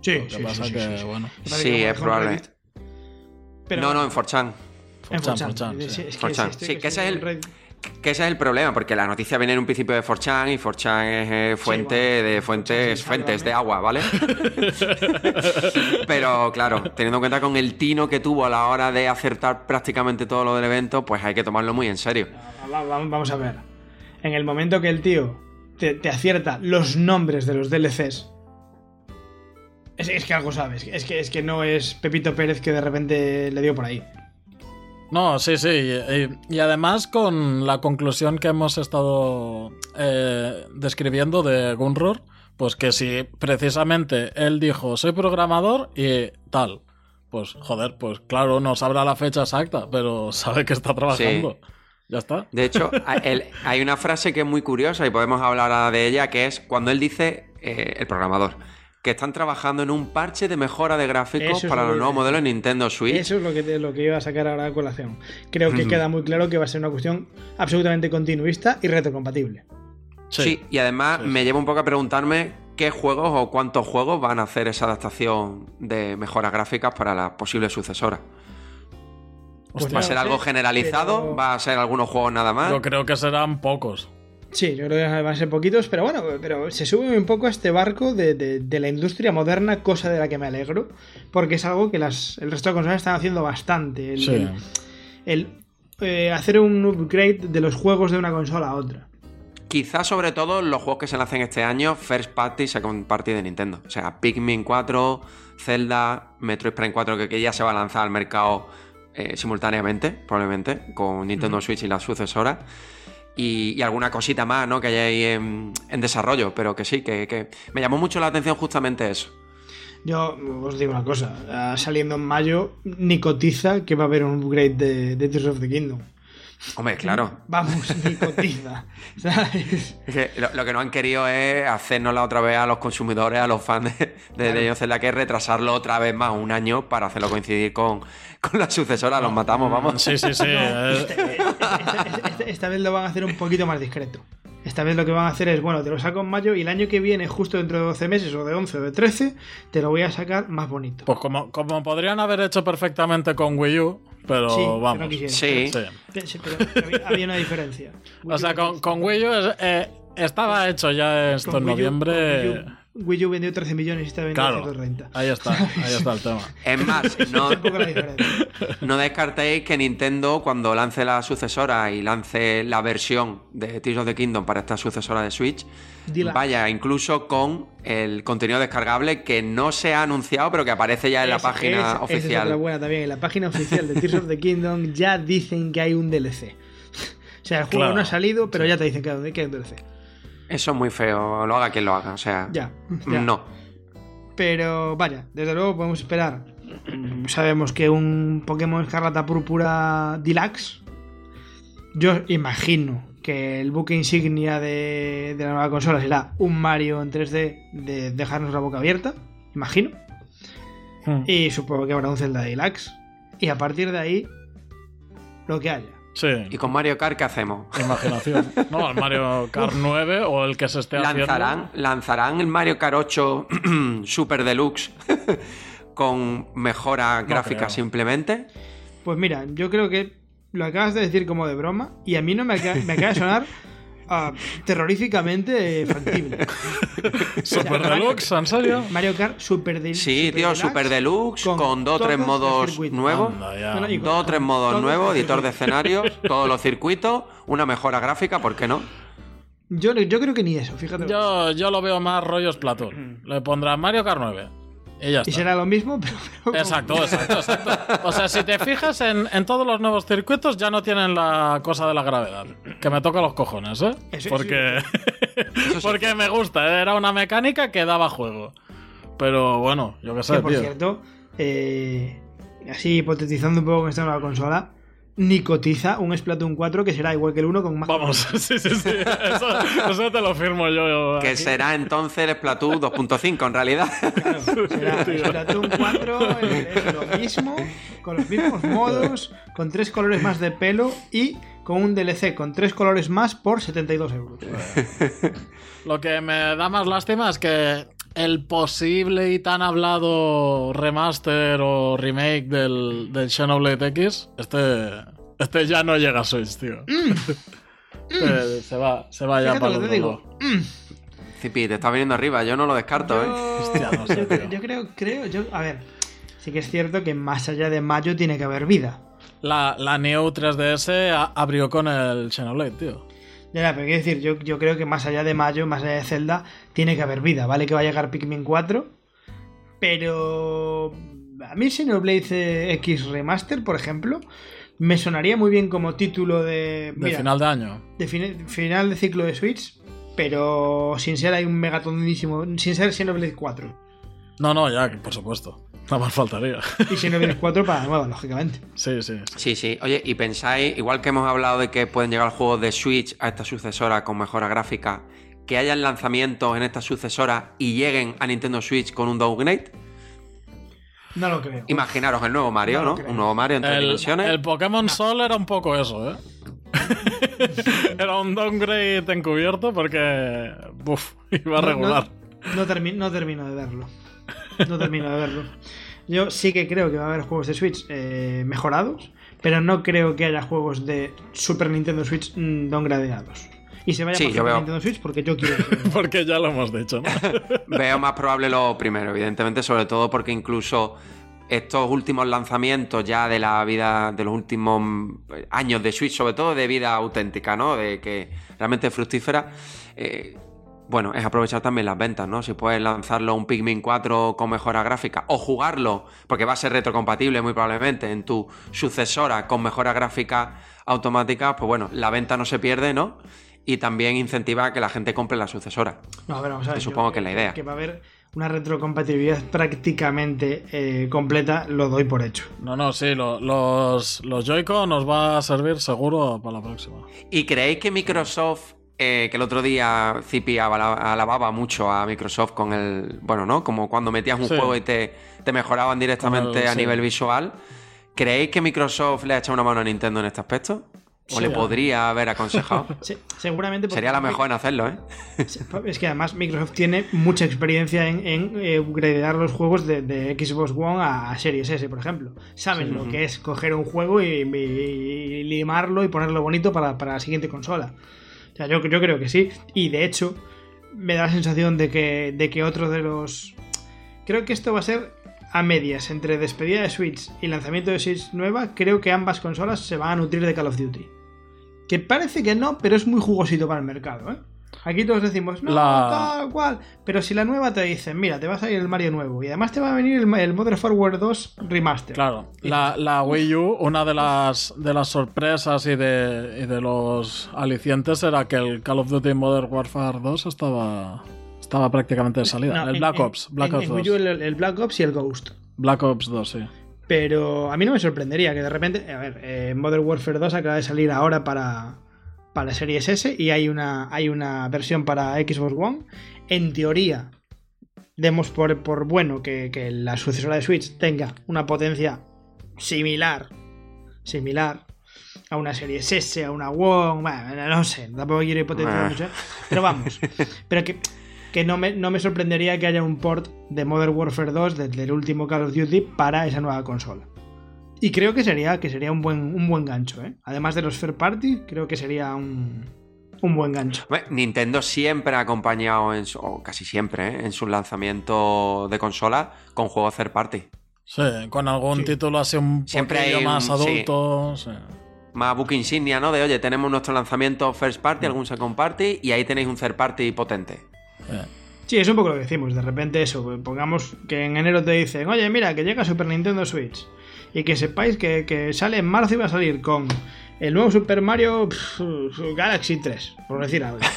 Sí, Lo que pasa que, bueno, Sí, es probable. Pero- no, no, en 4chan. En 4chan, 4chan. 4chan, Sí, sí. es que 4chan. estoy- Sí, que ese es el-. Que ese es el problema, porque la noticia viene en un principio de 4chan y 4chan es eh, fuente bueno, de 4chan fuentes, sí, fuentes de agua, ¿vale? Pero claro, teniendo en cuenta con el tino que tuvo a la hora de acertar prácticamente todo lo del evento, pues hay que tomarlo muy en serio. Va- va- Vamos a ver. En el momento que el tío te, te acierta los nombres de los DLCs. Es, es que algo sabes. Es que, es que no es Pepito Pérez que de repente le dio por ahí. No, sí, sí. Y, y además con la conclusión que hemos estado eh, describiendo de Gunror, pues que si precisamente él dijo soy programador y tal, pues joder, pues claro, no sabrá la fecha exacta, pero sabe que está trabajando. Ya está. De hecho, el- hay una frase que es muy curiosa y podemos hablar de ella, que es cuando él dice, eh, el programador, que están trabajando en un parche de mejora de gráficos es para lo los nuevos modelos de Nintendo Switch. Eso es lo que, lo que iba a sacar ahora a colación. Creo que queda muy claro que va a ser una cuestión absolutamente continuista y retrocompatible. Sí, y además Sí, me lleva un poco a preguntarme qué juegos o cuántos juegos van a hacer esa adaptación de mejoras gráficas para la posible sucesora. Pues ¿Va a no ser sé, algo generalizado? pero- ¿Va a ser algunos juegos nada más? Yo creo que serán pocos. Sí, yo creo que van a ser poquitos, pero bueno, pero se sube un poco a este barco de, de- de la industria moderna, cosa de la que me alegro, porque es algo que las, el resto de consolas están haciendo bastante. El, Sí. el- el, eh, hacer un upgrade de los juegos de una consola a otra. Quizás sobre todo los juegos que se lancen este año, First Party, Second Party de Nintendo. O sea, Pikmin 4, Zelda, Metroid Prime 4, que, que ya se va a lanzar al mercado eh, simultáneamente, probablemente, con Nintendo Switch y la sucesora. Y, alguna cosita más, ¿no? Que hay ahí en, desarrollo, pero que sí, que, me llamó mucho la atención justamente eso. Yo os digo una cosa, saliendo en mayo, ni cotiza que va a haber un upgrade de, de Tears of the Kingdom. Hombre, claro. Vamos, ni cotiza. ¿sabes? Es que lo, lo que no han querido es hacernosla otra vez a los consumidores, a los fans de, de of Zelda, que es retrasarlo otra vez más un año para hacerlo coincidir con, con la sucesora. Los matamos, vamos. Sí, sí, sí. eh, Este- esta, esta- esta vez lo van a hacer un poquito más discreto. Esta vez lo que van a hacer es, bueno, te lo saco en mayo y el año que viene, justo dentro de 12 meses, o de 11 o de 13, te lo voy a sacar más bonito. Pues como, como podrían haber hecho perfectamente con Wii U, pero Sí, no vamos. quisieron. Sí. Sí. Sí, pero había, había una diferencia. O sea, con, con Wii U eh, estaba hecho ya esto Con en Wii U- noviembre. Wii U, vendió 13 millones y está vendiendo Claro, 130. ahí está, ahí está el tema. Es más, no, descartéis que Nintendo, cuando lance la sucesora y lance la versión de Tears of the Kingdom para esta sucesora de Switch, vaya incluso con el contenido descargable que no se ha anunciado, pero que aparece ya en la Es- página es- esa es oficial. otra buena también. En la página oficial de Tears of the Kingdom ya dicen que hay un DLC. O sea, el juego Claro. no ha salido, pero ya te dicen que hay un DLC. Eso es muy feo, lo haga quien lo haga. O sea, Ya, ya. no. Pero vaya, desde luego podemos esperar. Sabemos que un Pokémon Escarlata Púrpura Deluxe. Yo imagino que el buque insignia de, de la nueva consola será un Mario en 3D de dejarnos la boca abierta, imagino. Hmm. Y supongo que habrá un Zelda Deluxe. Y a partir de ahí, lo que haya. Sí, ¿Y con Mario Kart qué hacemos? imaginación. No, el Mario Kart 9 o el que se esté ¿Lanzarán, haciendo. ¿Lanzarán el Mario Kart 8 Super Deluxe con mejora gráfica creo. simplemente? Pues mira, yo creo que lo acabas de decir como de broma y a mí no me, acaba, me acaba de sonar ah, terroríficamente factible. Super Deluxe, ¿en serio? Mario Kart Super Deluxe. Sí, tío, Super Deluxe con, dos o tres modos nuevos. No, no, Dos o tres modos nuevos, editor de escenarios, todos los circuitos, una mejora gráfica, ¿por qué no? Yo, yo creo que ni eso, fíjate. Yo, yo lo veo más rollo Splatoon. Le pondrán Mario Kart 9. Y ya y está. será lo mismo, pero. pero- Exacto, exacto, exacto. O sea, si te fijas en, en todos los nuevos circuitos, ya no tienen la cosa de la gravedad. Que me toca los cojones, ¿eh? Eso- Porque, porque me gusta, ¿eh? era una mecánica que daba juego. Pero bueno, yo qué sé, Que por tío. cierto, eh, así hipotetizando un poco con esta nueva consola, ni cotiza un Splatoon 4 que será igual que el 1 con más. Vamos, sí, sí, sí. Eso, eso te lo firmo yo. yo Que será entonces el Splatoon 2.5 en realidad. Será Splatoon 4 eh, es lo mismo, con los mismos modos, con tres colores más de pelo y con un DLC con tres colores más por 72 euros. Lo que me da más lástima es que el posible y tan hablado remaster o remake del, del Xenoblade X, este, este ya no llega a Switch, tío. Este se va, se va ya para lo el. Cipi, te está viniendo arriba, yo no lo descarto, ¿eh? Yo, Hostia, no sé, yo- tío. yo creo, creo, yo, a ver, sí que es cierto que más allá de mayo tiene que haber vida. La, la Neo 3DS a- abrió con el Xenoblade, tío. Ya, ya, pero quiero decir, yo, yo creo que más allá de mayo, más allá de Zelda, tiene que haber vida. Vale que va a llegar Pikmin 4, pero a mí Xenoblade X Remaster, por ejemplo, me sonaría muy bien como título de, final de año. de final de ciclo de Switch, pero sin ser ahí un megatondísimo, sin ser Xenoblade 4. No, no, ya, por supuesto. Nada más faltaría. Y Xenoblade 4 para nueva, lógicamente. Sí, sí. sí. Sí. Oye, y pensáis, igual que hemos hablado de que pueden llegar juegos de Switch a esta sucesora con mejora gráfica, que hayan lanzamientos en esta sucesora y lleguen a Nintendo Switch con un downgrade. No lo creo. Imaginaros el nuevo Mario, No ¿no? Un nuevo Mario en tres El, dimensiones. el Pokémon Sol era un poco eso, ¿eh? era un downgrade encubierto porque. Buf, iba a No- regular. No, no, termi- no termino de verlo. No termino de verlo. Yo sí que creo que va a haber juegos de Switch eh, mejorados, pero no creo que haya juegos de Super Nintendo Switch mm, downgradeados. Y se vaya Sí, por yo Super veo. Nintendo Switch porque yo quiero que- Porque ya lo hemos dicho, ¿no? Veo más probable lo primero, evidentemente, sobre todo porque incluso estos últimos lanzamientos ya de la vida, de los últimos eh, años de Switch, sobre todo de vida auténtica, ¿no? De que realmente es fructífera. eh, bueno, es aprovechar también las ventas, ¿no? Si puedes lanzarlo un Pikmin 4 con mejora gráfica o jugarlo, porque va a ser retrocompatible muy probablemente en tu sucesora con mejora gráfica automática, pues bueno, la venta no se pierde, ¿no? Y también incentiva a que la gente compre la sucesora. No, a ver, vamos a ver, Que yo supongo que es la idea. Que va a haber una retrocompatibilidad prácticamente eh, completa, lo doy por hecho. No, no, sí, lo- los, los Joy-Con nos va a servir seguro para la próxima. ¿Y creéis que Microsoft, eh, que el otro día Zipi ala- alababa mucho a Microsoft con el. Bueno, ¿no? Como cuando metías un Sí. juego y te, te mejoraban directamente el- a sí. nivel visual. ¿Creéis que Microsoft le ha echado una mano a Nintendo en este aspecto? ¿O Sí, le podría haber aconsejado? Se- seguramente Sería la mejor en hacerlo, ¿eh? Es que además Microsoft tiene mucha experiencia en, en eh, upgradear los juegos de, de Xbox One a, Series S, por ejemplo. Saben lo que es coger un juego y, y- y limarlo y ponerlo bonito para, para la siguiente consola. O sea, yo, yo creo que sí. Y de hecho, me da la sensación de que, de que otro de los... Creo que esto va a ser a medias, entre despedida de Switch y lanzamiento de Switch nueva, creo que ambas consolas se van a nutrir de Call of Duty. Que parece que no, pero es muy jugosito para el mercado, ¿eh? Aquí todos decimos, no, La- tal cual. Pero si la nueva te dicen, mira, te va a salir el Mario nuevo y además te va a venir el, el Modern Forward 2 Remaster. Claro, la, la Wii U, una de las, de las sorpresas y de, y de los alicientes era que el Call of Duty Modern Warfare 2 estaba, estaba prácticamente de salida. No, el en- Black Ops, Black en- Ops en Wii 2. U el, el Black Ops y el Ghost. Black Ops 2, sí. Pero a mí no me sorprendería que de repente, a ver, eh, Modern Warfare 2 acaba de salir ahora para, para Series S y hay una, hay una versión para Xbox One. En teoría, demos por, por bueno que, que la sucesora de Switch tenga una potencia similar, similar a una Series S, a una One, bueno, no sé, tampoco quiero hipotetizar Ah. mucho, ¿eh? pero vamos, pero que, que no, me, no me sorprendería que haya un port de Modern Warfare 2 desde el último Call of Duty para esa nueva consola. Y creo que sería, que sería un, buen, un buen gancho, ¿eh? Además de los Fair Party, creo que sería un, un buen gancho. Bueno, Nintendo siempre ha acompañado, en su- o casi siempre, ¿eh? en sus lanzamientos de consola con juegos third party. Sí, con algún Sí. título así un Siempre hay un- más adulto. sí. Más book insignia, ¿no? De oye, tenemos nuestro lanzamiento first party, algún second party, y ahí tenéis un third party potente. Sí. Sí, es un poco lo que decimos. De repente eso, pongamos que en enero te dicen, oye, mira, que llega Super Nintendo Switch. Y que sepáis que, que sale en marzo y va a salir con el nuevo Super Mario pff, Galaxy 3, por decir algo.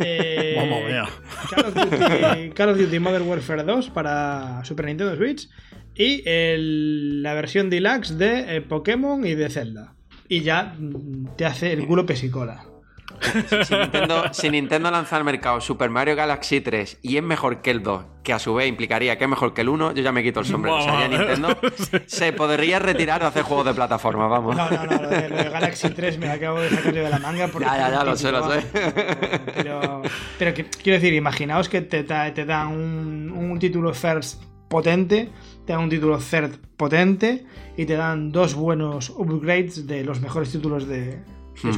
Eh, Mamma mía. Call of, Duty, Call of Duty Modern Warfare 2 para Super Nintendo Switch. Y el- la versión deluxe de eh, Pokémon y de Zelda. Y ya mm, te hace el culo pesicola. Si Nintendo, si Nintendo lanza al mercado Super Mario Galaxy 3 y es mejor que el 2, que a su vez implicaría que es mejor que el 1, yo ya me quito el sombrero. O sea, ya Vamos. Nintendo se podría retirar de hacer juegos de plataforma, vamos. No, no, no, lo de, lo de Galaxy 3 me lo acabo de sacar yo de la manga. Porque Ya, ya, ya, lo sé, lo sé. Pero, quiero decir, imaginaos que te, da- te dan un, un título first potente, te dan un título third potente y te dan dos buenos upgrades de los mejores títulos de, de Hmm.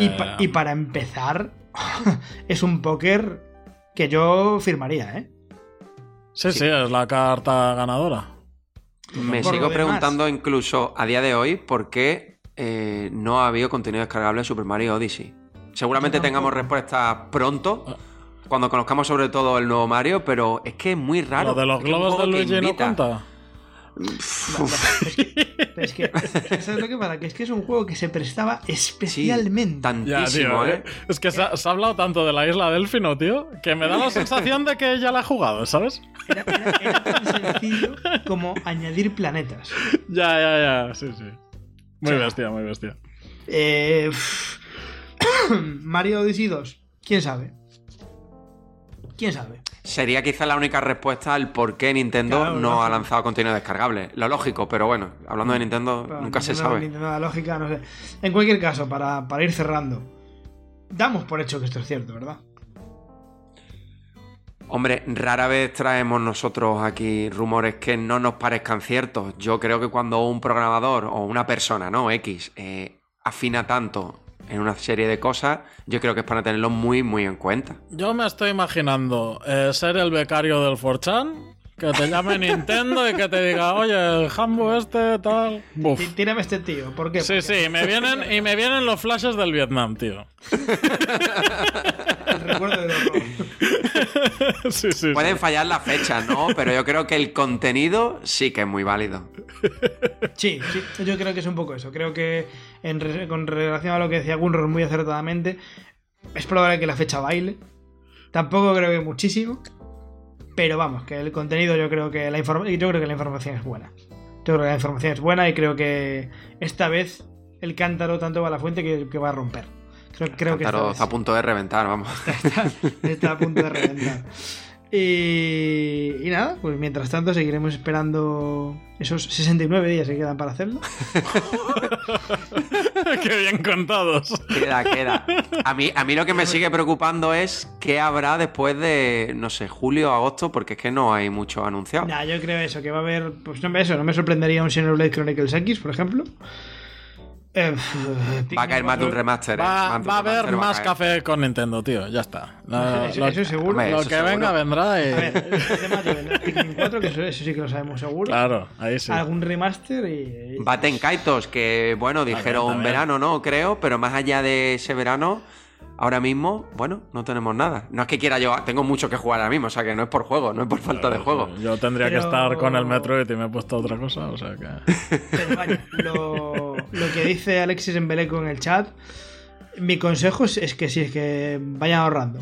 Y, pa- para empezar, es un póker que yo firmaría, ¿eh? Sí, sí, es la carta ganadora. Me sigo demás. preguntando incluso a día de hoy por qué eh, no ha habido contenido descargable en Super Mario Odyssey. Seguramente tengamos respuesta pronto, Ah. cuando conozcamos sobre todo el nuevo Mario, pero es que es muy raro. Lo de los globos de Luigi no cuenta. Pero es que, ¿sabes lo que pasa? Que es que es un juego que se prestaba especialmente. Ya, Tantísimo, tío, ¿eh? Es que se ha, se ha hablado tanto de la isla Delfino, tío, que me da la sensación de que ya la he jugado, ¿sabes? Era, era- era tan sencillo como añadir planetas. Ya, ya, ya, sí, sí. Muy O sea, bestia, muy bestia. Eh, Mario Odyssey 2, quién sabe. ¿Quién sabe? Sería quizá la única respuesta al por qué Nintendo Claro, no lógico. ha lanzado contenido descargable. Lo lógico, pero bueno, hablando de Nintendo, Pero nunca se Nintendo- sabe. Nintendo la lógica, no sé. En cualquier caso, para, para ir cerrando, damos por hecho que esto es cierto, ¿verdad? Hombre, rara vez traemos nosotros aquí rumores que no nos parezcan ciertos. Yo creo que cuando un programador o una persona, ¿no? X, eh, afina tanto en una serie de cosas, yo creo que es para tenerlo muy, muy en cuenta. Yo me estoy imaginando eh, ser el becario del 4chan, que te llame Nintendo y que te diga, oye, el Hambo este, tal. Buf. Tírame este tío, ¿por qué? Sí, Porque sí, me vienen, y me vienen los flashes del Vietnam, tío. recuerdo del horror. sí, sí, Pueden sí. fallar las fechas, ¿no? Pero yo creo que el contenido sí que es muy válido. Sí, sí, yo creo que es un poco eso. Creo que en con relación a lo que decía Gunror muy acertadamente, es probable que la fecha baile. Tampoco creo que muchísimo. Pero vamos, que el contenido yo creo que la yo creo que la información es buena. Yo creo que la información es buena y creo que esta vez el cántaro tanto va a la fuente que, que va a romper. Creo, creo que está a punto de reventar, vamos. está, está a punto de reventar. Y, y nada, pues mientras tanto seguiremos esperando esos 69 días que quedan para hacerlo. Qué bien contados. Queda, queda. A mí, a mí lo que me sigue preocupando es qué habrá después de, no sé, julio, agosto, porque es que no hay mucho anunciado. Nah, yo creo eso, que va a haber. Pues no me, eso, no me sorprendería un Xenoblade Chronicles X, por ejemplo. Eh, Va a caer más de un remaster. ¿eh? Va, va a haber más café con Nintendo, tío. Ya está. No, Eso- lo, eso seguro. Hombre, lo eso que seguro. venga vendrá y... A ver, el tema de Pikmin 4, que eso, eso sí que lo sabemos seguro. Claro, ahí sí. Algún remaster y. Baten Kaitos, que bueno, dijeron verano, ¿no? Creo, pero más allá de ese verano, ahora mismo, bueno, no tenemos nada. No es que quiera yo, tengo mucho que jugar ahora mismo, o sea que no es por juego, no es por falta de juego. Yo tendría Pero- que estar con el Metroid y me he puesto otra cosa, o sea que... Pero vaya, lo, lo que dice Alexis en Beleco en el chat, mi consejo es, es que sí, es que vayan ahorrando.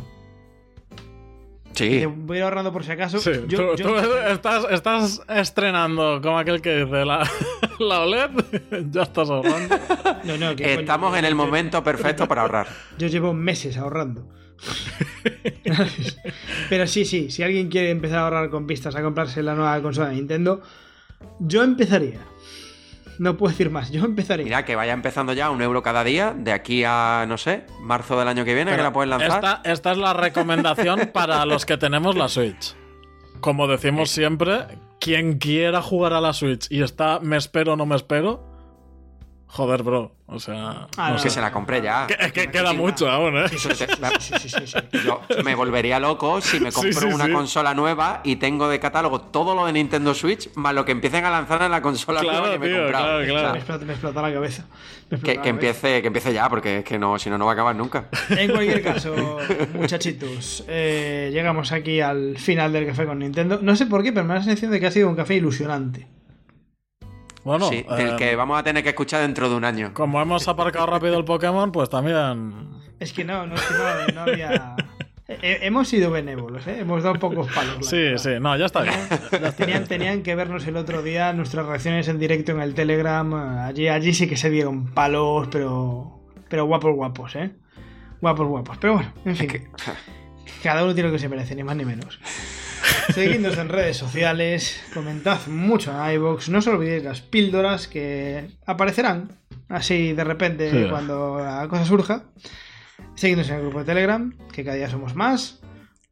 Sí. Que Voy a ir ahorrando por si acaso. Sí, Yo- tú, yo- tú estás, estás estrenando, como aquel que dice, la, la OLED, ya estás ahorrando. No, no, que Estamos coño, en el momento perfecto para ahorrar. Yo llevo meses ahorrando. Pero sí, sí, si alguien quiere empezar a ahorrar con pistas a comprarse la nueva consola de Nintendo, yo empezaría. No puedo decir más, yo empezaría. Mira, que vaya empezando ya un euro cada día, de aquí a, no sé, marzo del año que viene, que la puedes lanzar. Esta, esta es la recomendación para los que tenemos la Switch. Como decimos siempre, quien quiera jugar a la Switch y está me espero no me espero, joder, bro. O sea, Ah, no. Que se la compré ya. Que- es que queda mucho aún, ¿eh? Sí, sí, sí. Yo me volvería loco si me compro Sí, sí, una sí. consola nueva y tengo de catálogo todo lo de Nintendo Switch, más lo que empiecen a lanzar en la consola Claro, nueva que me he comprado. claro, claro. O sea, Me explota, me explota la cabeza. Me explota que, la que cabeza. empiece, que empiece ya, porque es que no, si no, no va a acabar nunca. En cualquier caso, muchachitos, eh, llegamos aquí al final del café con Nintendo. No sé por qué, pero me da la sensación de que ha sido un café ilusionante. Bueno, sí, del eh, que vamos a tener que escuchar dentro de un año. como hemos aparcado rápido el Pokémon, pues también. Es que no, no, es que no, no había. Eh, hemos sido benévolos, ¿eh? Hemos dado pocos palos. Sí, verdad. sí, no, ya está bien. Tenían, tenían que vernos el otro día nuestras reacciones en directo en el Telegram. Allí, allí sí que se dieron palos, pero. Pero guapos, guapos, ¿eh? Guapos, guapos. Pero bueno, en fin. Cada uno tiene lo que se merece, ni más ni menos. Seguidnos en redes sociales, comentad mucho en iVoox, no os olvidéis las píldoras que aparecerán así de repente Sí. cuando la cosa surja. Seguidnos en el grupo de Telegram, que cada día somos más.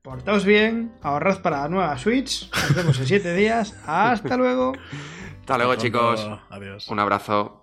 Portaos bien, ahorrad para la nueva Switch. Nos vemos en 7 días. Hasta luego. Hasta luego, chicos. Adiós. Un abrazo.